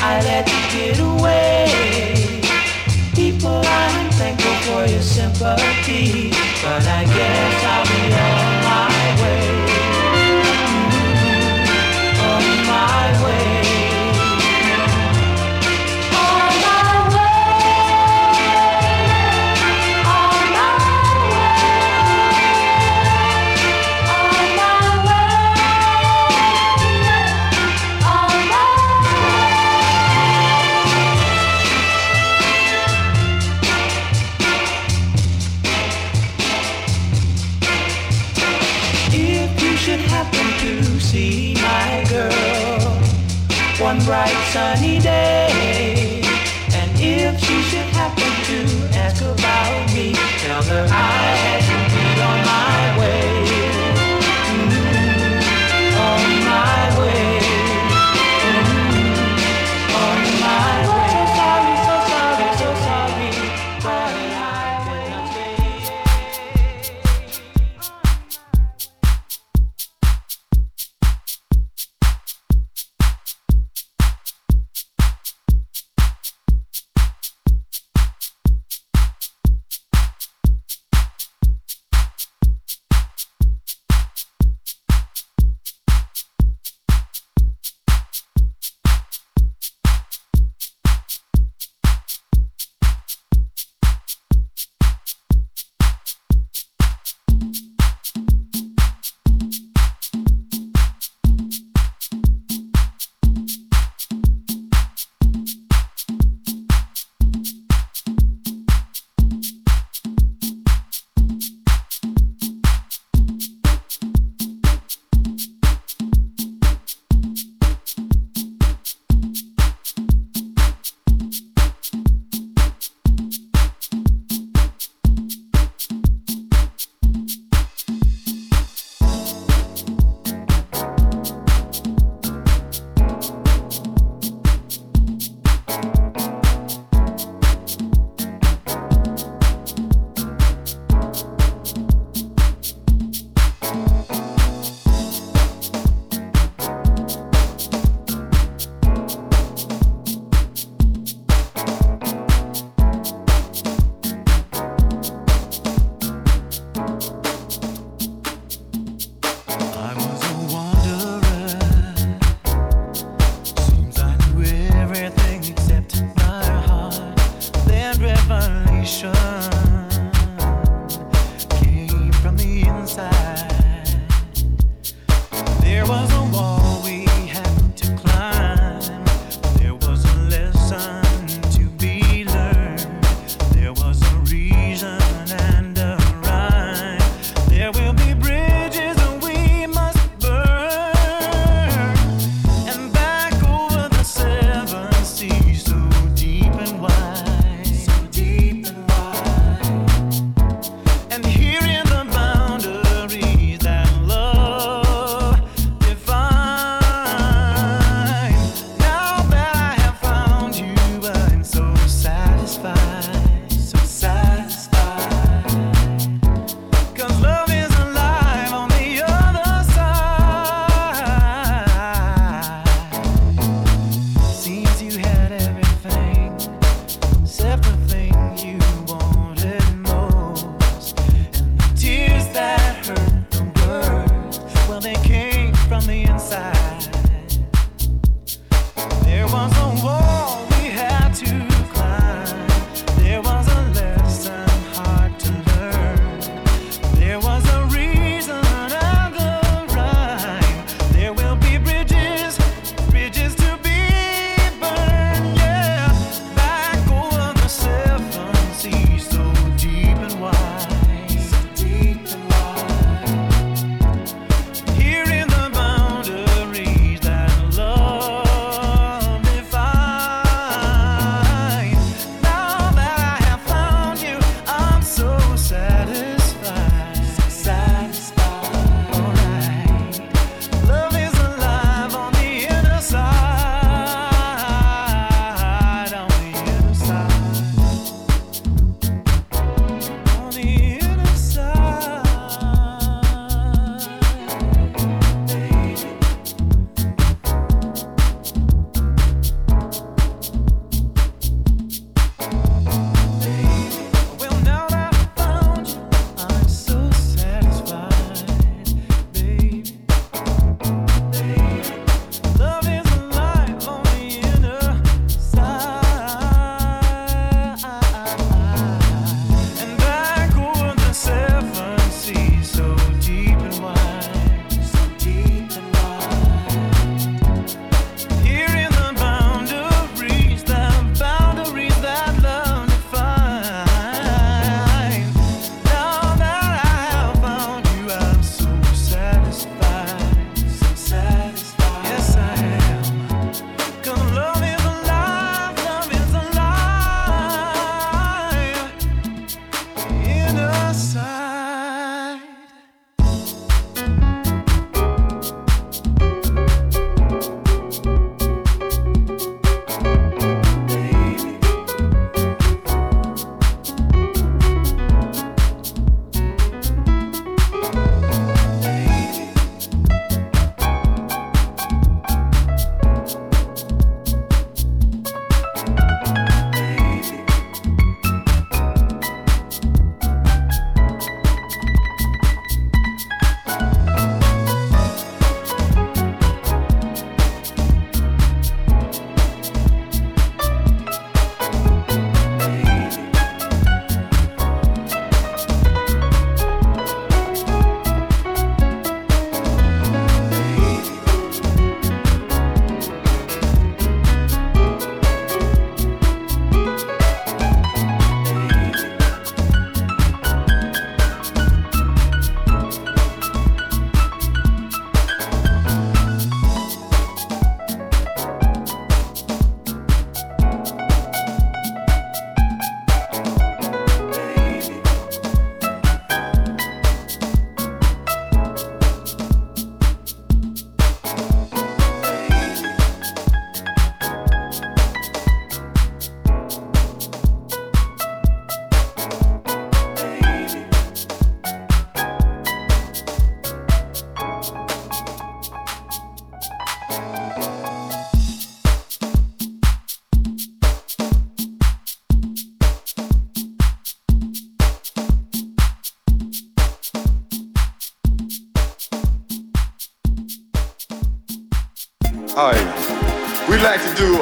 I let you get away. People, I'm thankful for your sympathy, but I guess I'll be all. sunny day.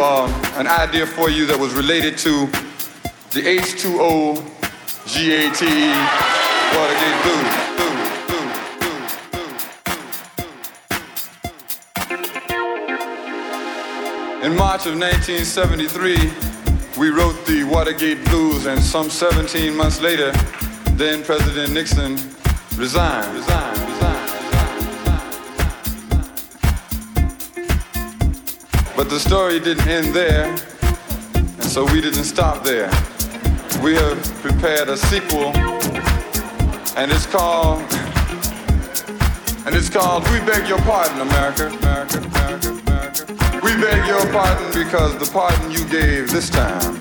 Uh, an idea for you that was related to the H2O GATE Watergate Blues. In March of 1973, we wrote the Watergate Blues, and some 17 months later, then President Nixon resigned. resigned. But the story didn't end there, and so we didn't stop there. We have prepared a sequel, and it's called, and it's called We Beg Your Pardon, America, America, America, America. We beg your pardon because the pardon you gave this time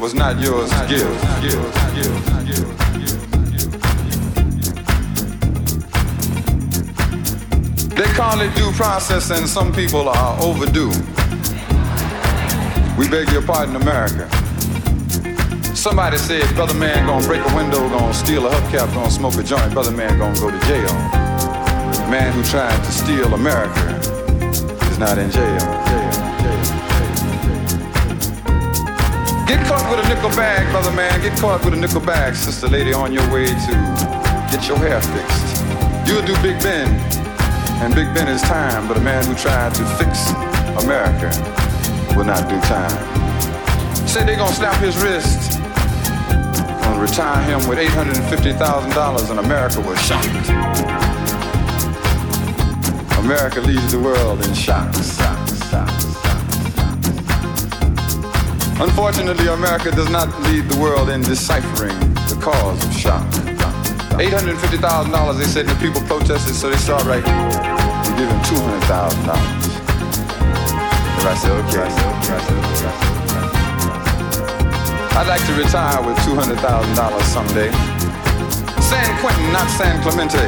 was not yours to give. give, give, give. They call it due process and some people are overdue. We beg your pardon, America. Somebody said, brother man gonna break a window, gonna steal a hubcap, gonna smoke a joint, brother man gonna go to jail. The man who tried to steal America is not in jail. Get caught with a nickel bag, brother man, get caught with a nickel bag, sister lady on your way to get your hair fixed. You'll do Big Ben and Big Ben is time, but a man who tried to fix America will not do time. Say they're gonna slap his wrist, gonna retire him with $850,000 and America was shocked. America leaves the world in shock. Unfortunately, America does not lead the world in deciphering the cause of shock. $850,000, they said, the people protested, so they said, all right, we give him $200,000. And I said, okay. I said, okay. I said, okay. I'd like to retire with $200,000 someday. San Quentin, not San Clemente.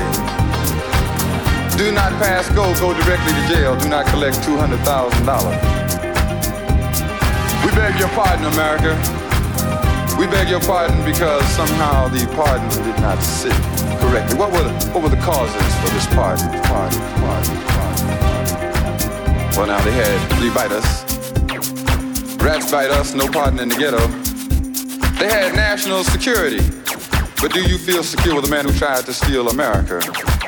Do not pass go, go directly to jail. Do not collect $200,000. We beg your pardon, America. We beg your pardon because somehow the pardon did not sit correctly. What were the, what were the causes for this pardon? Pardon, pardon, pardon. Well, now they had flea bite us, rats bite us, no pardon in the ghetto. They had national security. But do you feel secure with a man who tried to steal America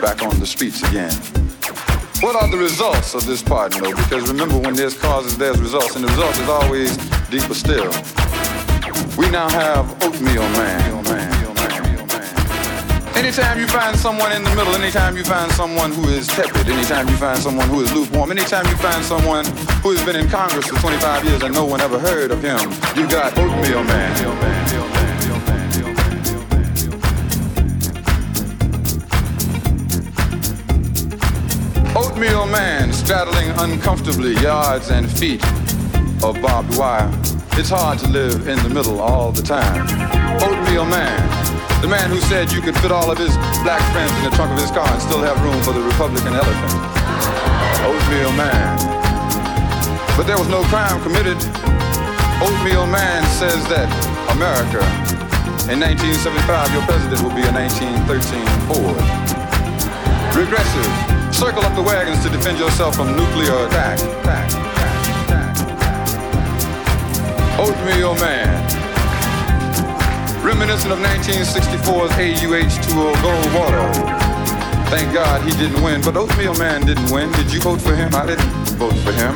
back on the streets again? What are the results of this pardon, though? Because remember, when there's causes, there's results, and the result is always deeper still. We now have Oatmeal Man. Anytime you find someone in the middle, anytime you find someone who is tepid, anytime you find someone who is lukewarm, anytime you find someone who has been in Congress for 25 years and no one ever heard of him, you got Oatmeal Man. Oatmeal Man straddling uncomfortably yards and feet of barbed wire. It's hard to live in the middle all the time. Oatmeal oh Man, the man who said you could fit all of his black friends in the trunk of his car and still have room for the Republican elephant. Oatmeal oh Man. But there was no crime committed. Oatmeal oh Man says that America, in 1975, your president will be a 1913 Ford. Regressive. Circle up the wagons to defend yourself from nuclear attack. attack. Oatmeal Man. Reminiscent of 1964's AUH2O Goldwater. Thank God he didn't win, but Oatmeal Man didn't win. Did you vote for him? I didn't vote for him.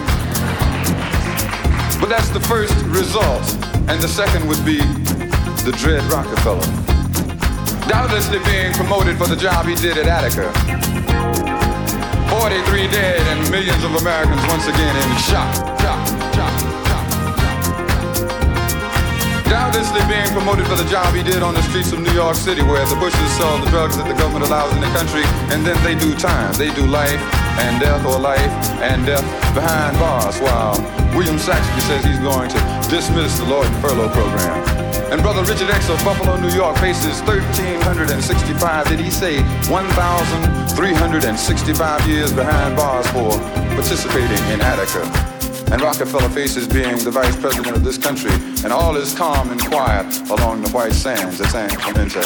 But that's the first result. And the second would be the dread Rockefeller. Doubtlessly being promoted for the job he did at Attica. 43 dead and millions of Americans once again in shock. Doubtlessly being promoted for the job he did on the streets of New York City where the Bushes sell the drugs that the government allows in the country and then they do time. They do life and death or life and death behind bars while William Saxbe says he's going to dismiss the Lord Furlough program. And Brother Richard X of Buffalo, New York faces 1,365, did he say 1,365 years behind bars for participating in Attica and Rockefeller faces being the vice president of this country, and all is calm and quiet along the white sands at San Clemente.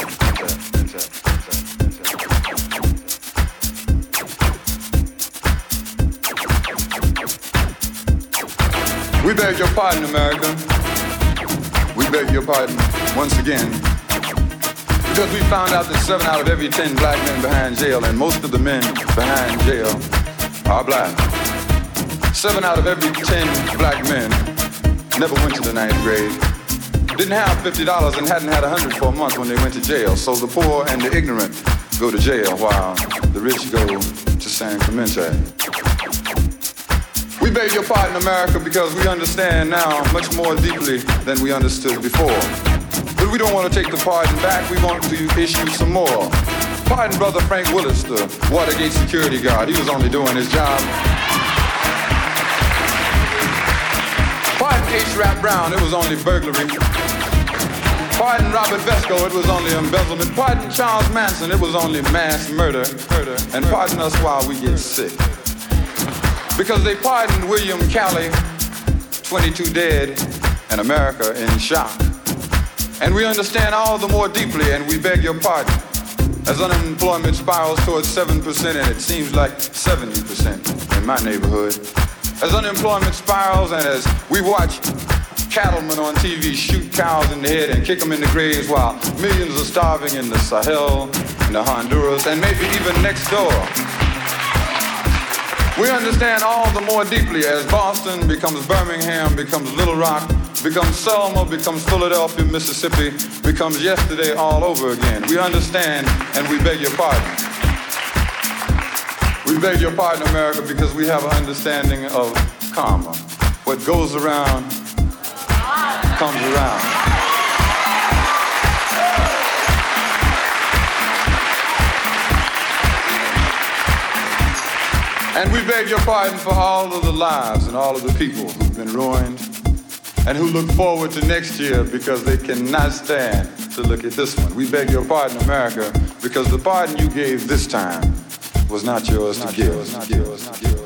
We beg your pardon, America. We beg your pardon once again. Because we found out that seven out of every ten black men behind jail, and most of the men behind jail are black. Seven out of every ten black men never went to the ninth grade. Didn't have $50 and hadn't had a 100 for a month when they went to jail. So the poor and the ignorant go to jail while the rich go to San Clemente. We beg your pardon, America, because we understand now much more deeply than we understood before. But we don't want to take the pardon back, we want to issue some more. Pardon Brother Frank Willis, the Watergate security guard. He was only doing his job. Pardon H. Rap Brown, it was only burglary. Pardon Robert Vesco, it was only embezzlement. Pardon Charles Manson, it was only mass murder. murder. And pardon us while we get sick. Because they pardoned William Calley, 22 dead, and America in shock. And we understand all the more deeply, and we beg your pardon. As unemployment spirals towards 7%, and it seems like 70% in my neighborhood. As unemployment spirals, and as we watch cattlemen on TV shoot cows in the head and kick them in the graves while millions are starving in the Sahel, in the Honduras, and maybe even next door. We understand all the more deeply as Boston becomes Birmingham, becomes Little Rock, becomes Selma, becomes Philadelphia, Mississippi, becomes yesterday all over again. We understand and we beg your pardon. We beg your pardon, America, because we have an understanding of karma. What goes around comes around. And we beg your pardon for all of the lives and all of the people who've been ruined and who look forward to next year because they cannot stand to look at this one. We beg your pardon, America, because the pardon you gave this time was not yours to give.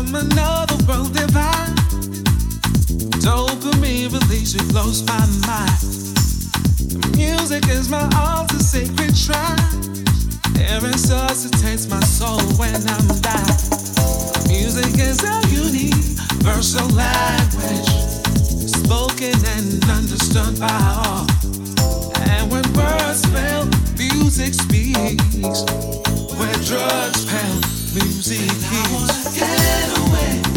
from another world divine. Dopamine release, it blows my mind. Music is my altar, sacred shrine. It resuscitates my soul when I'm dying. Music is a universal language, spoken and understood by all. And when words fail, music speaks. When drugs fail music is.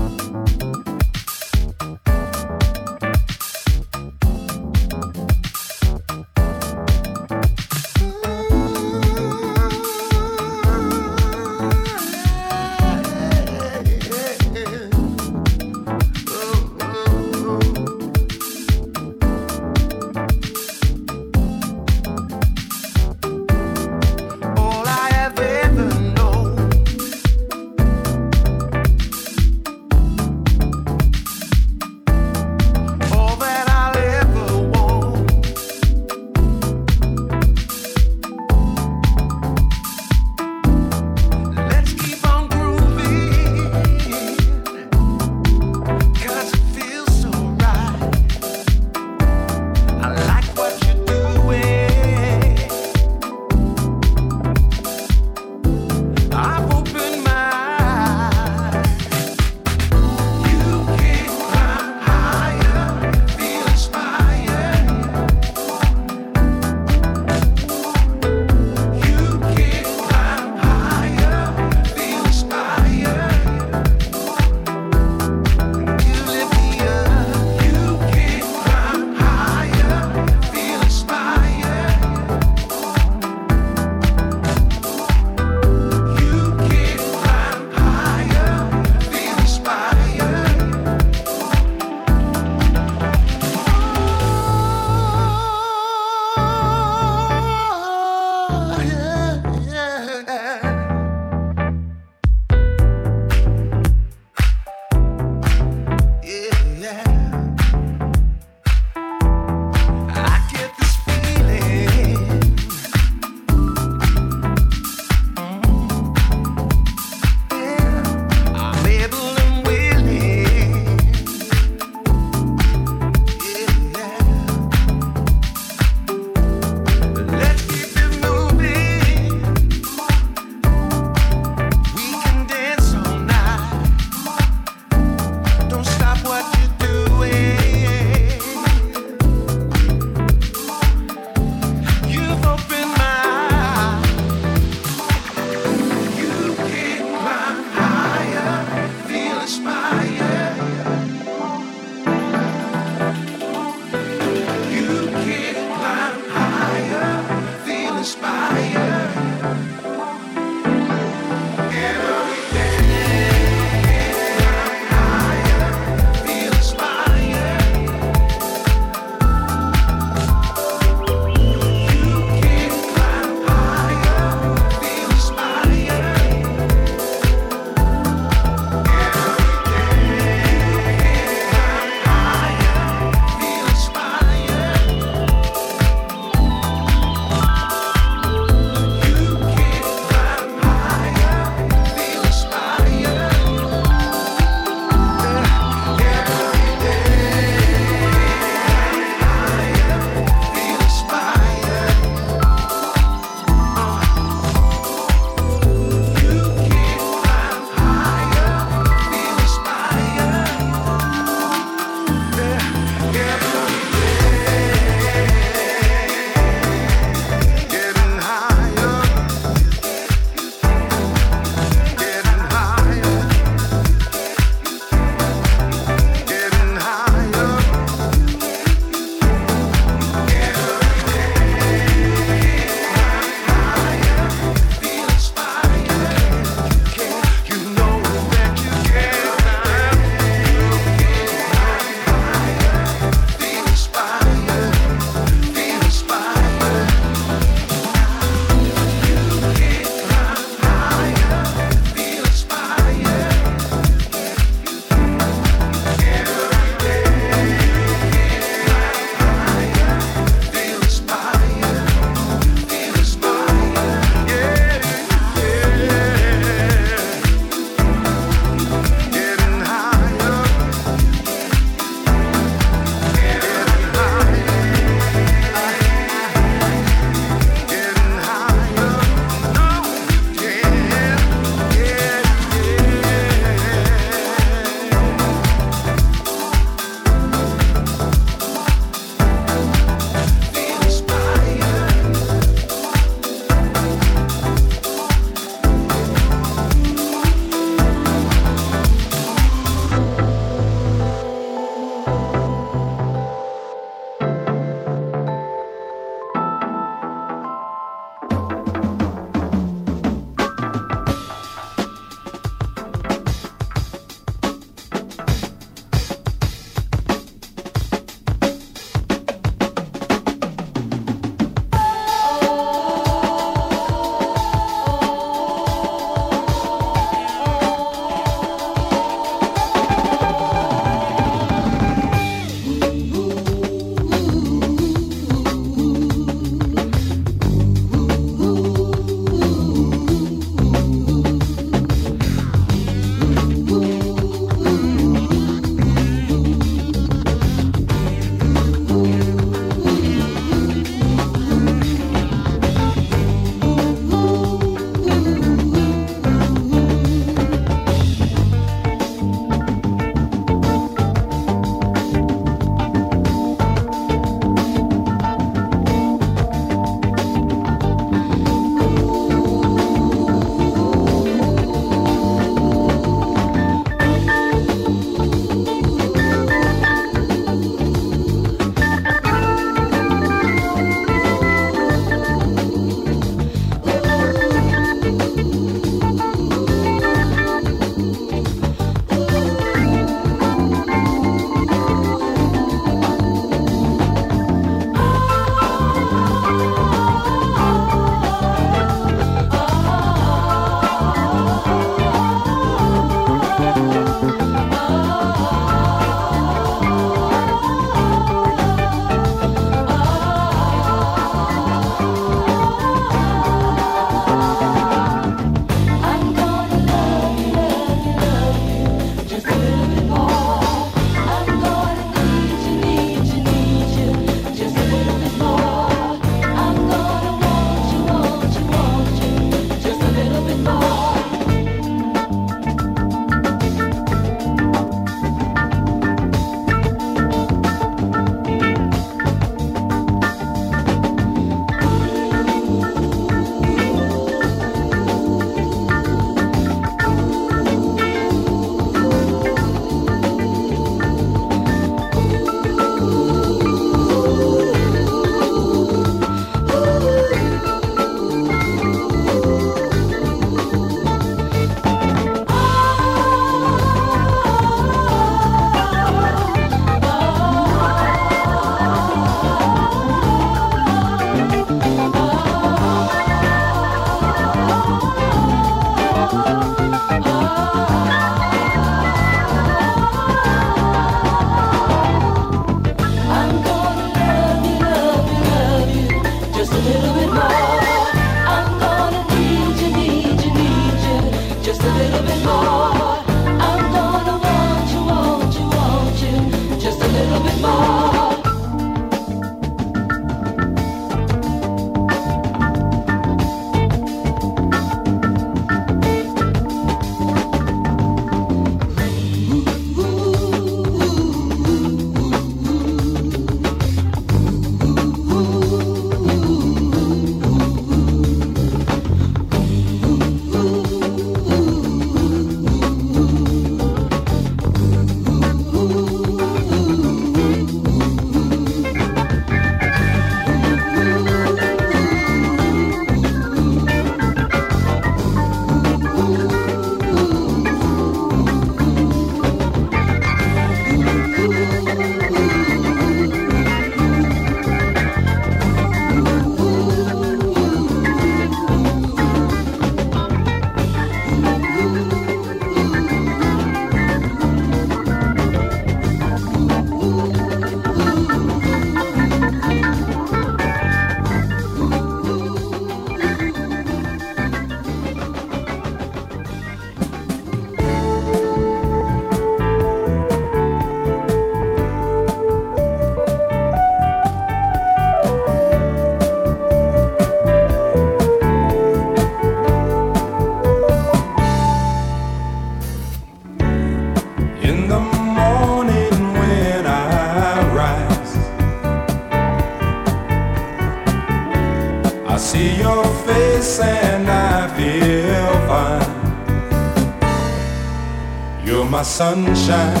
Sunshine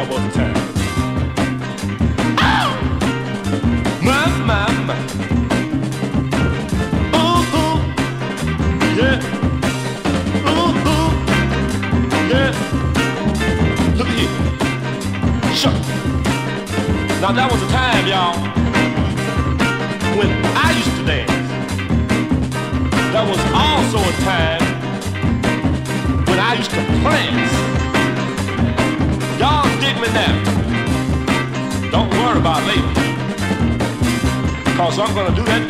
double. Oh! My, my, my. Ooh, ooh. Yeah. Ooh, ooh. Yeah. Look at Now that was a so I'm gonna do that.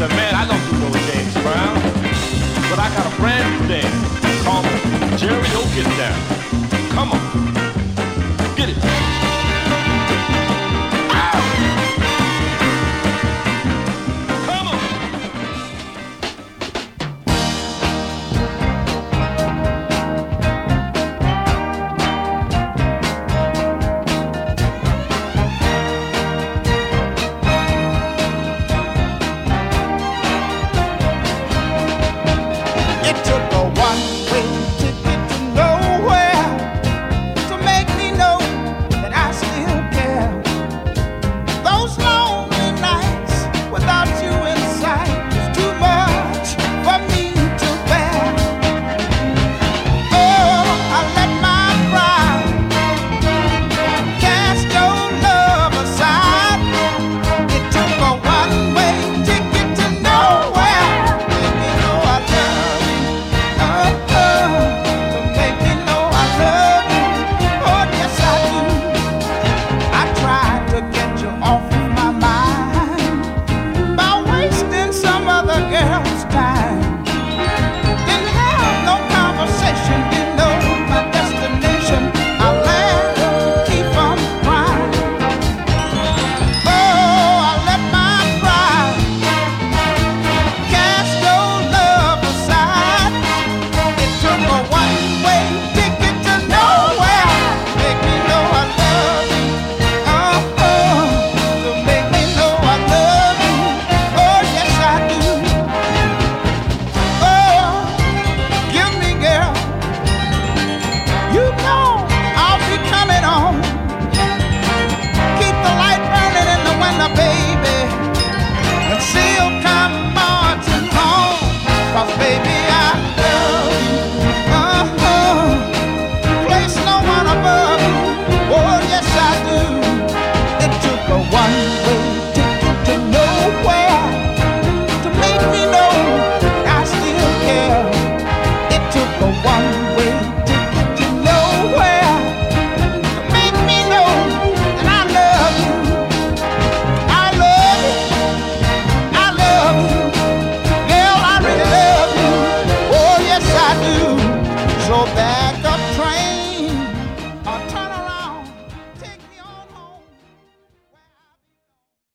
said, man, I don't do no James Brown, but I got a brand new thing called Jerry Don't Down.